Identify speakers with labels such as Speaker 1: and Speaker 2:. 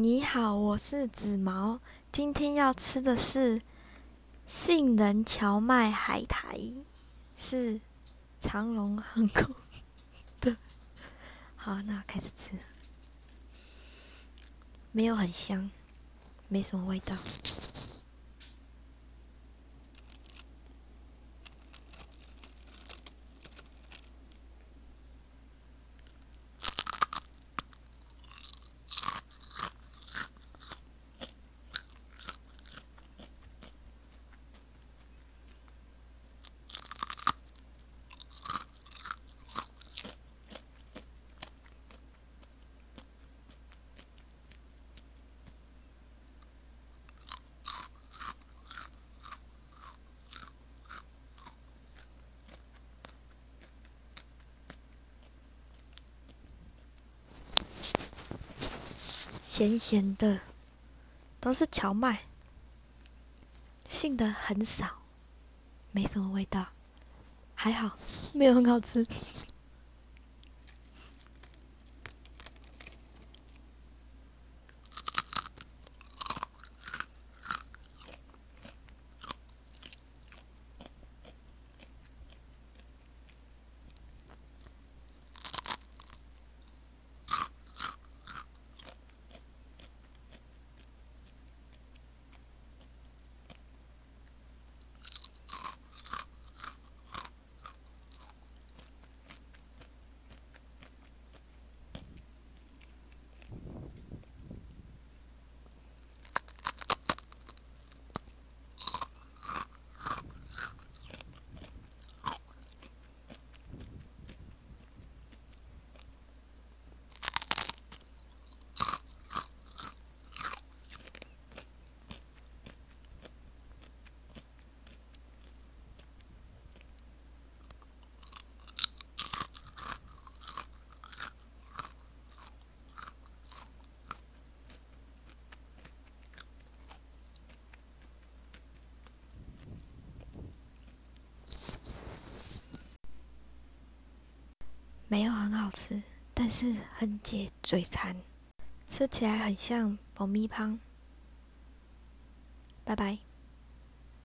Speaker 1: 你好，我是紫毛，今天要吃的是杏仁荞麦海苔，是长隆航空的。好，那开始吃，没有很香，没什么味道。咸咸的，都是荞麦，杏的很少，没什么味道，还好，没有很好吃。没有很好吃，但是很解嘴馋，吃起来很像爆米汤。拜拜。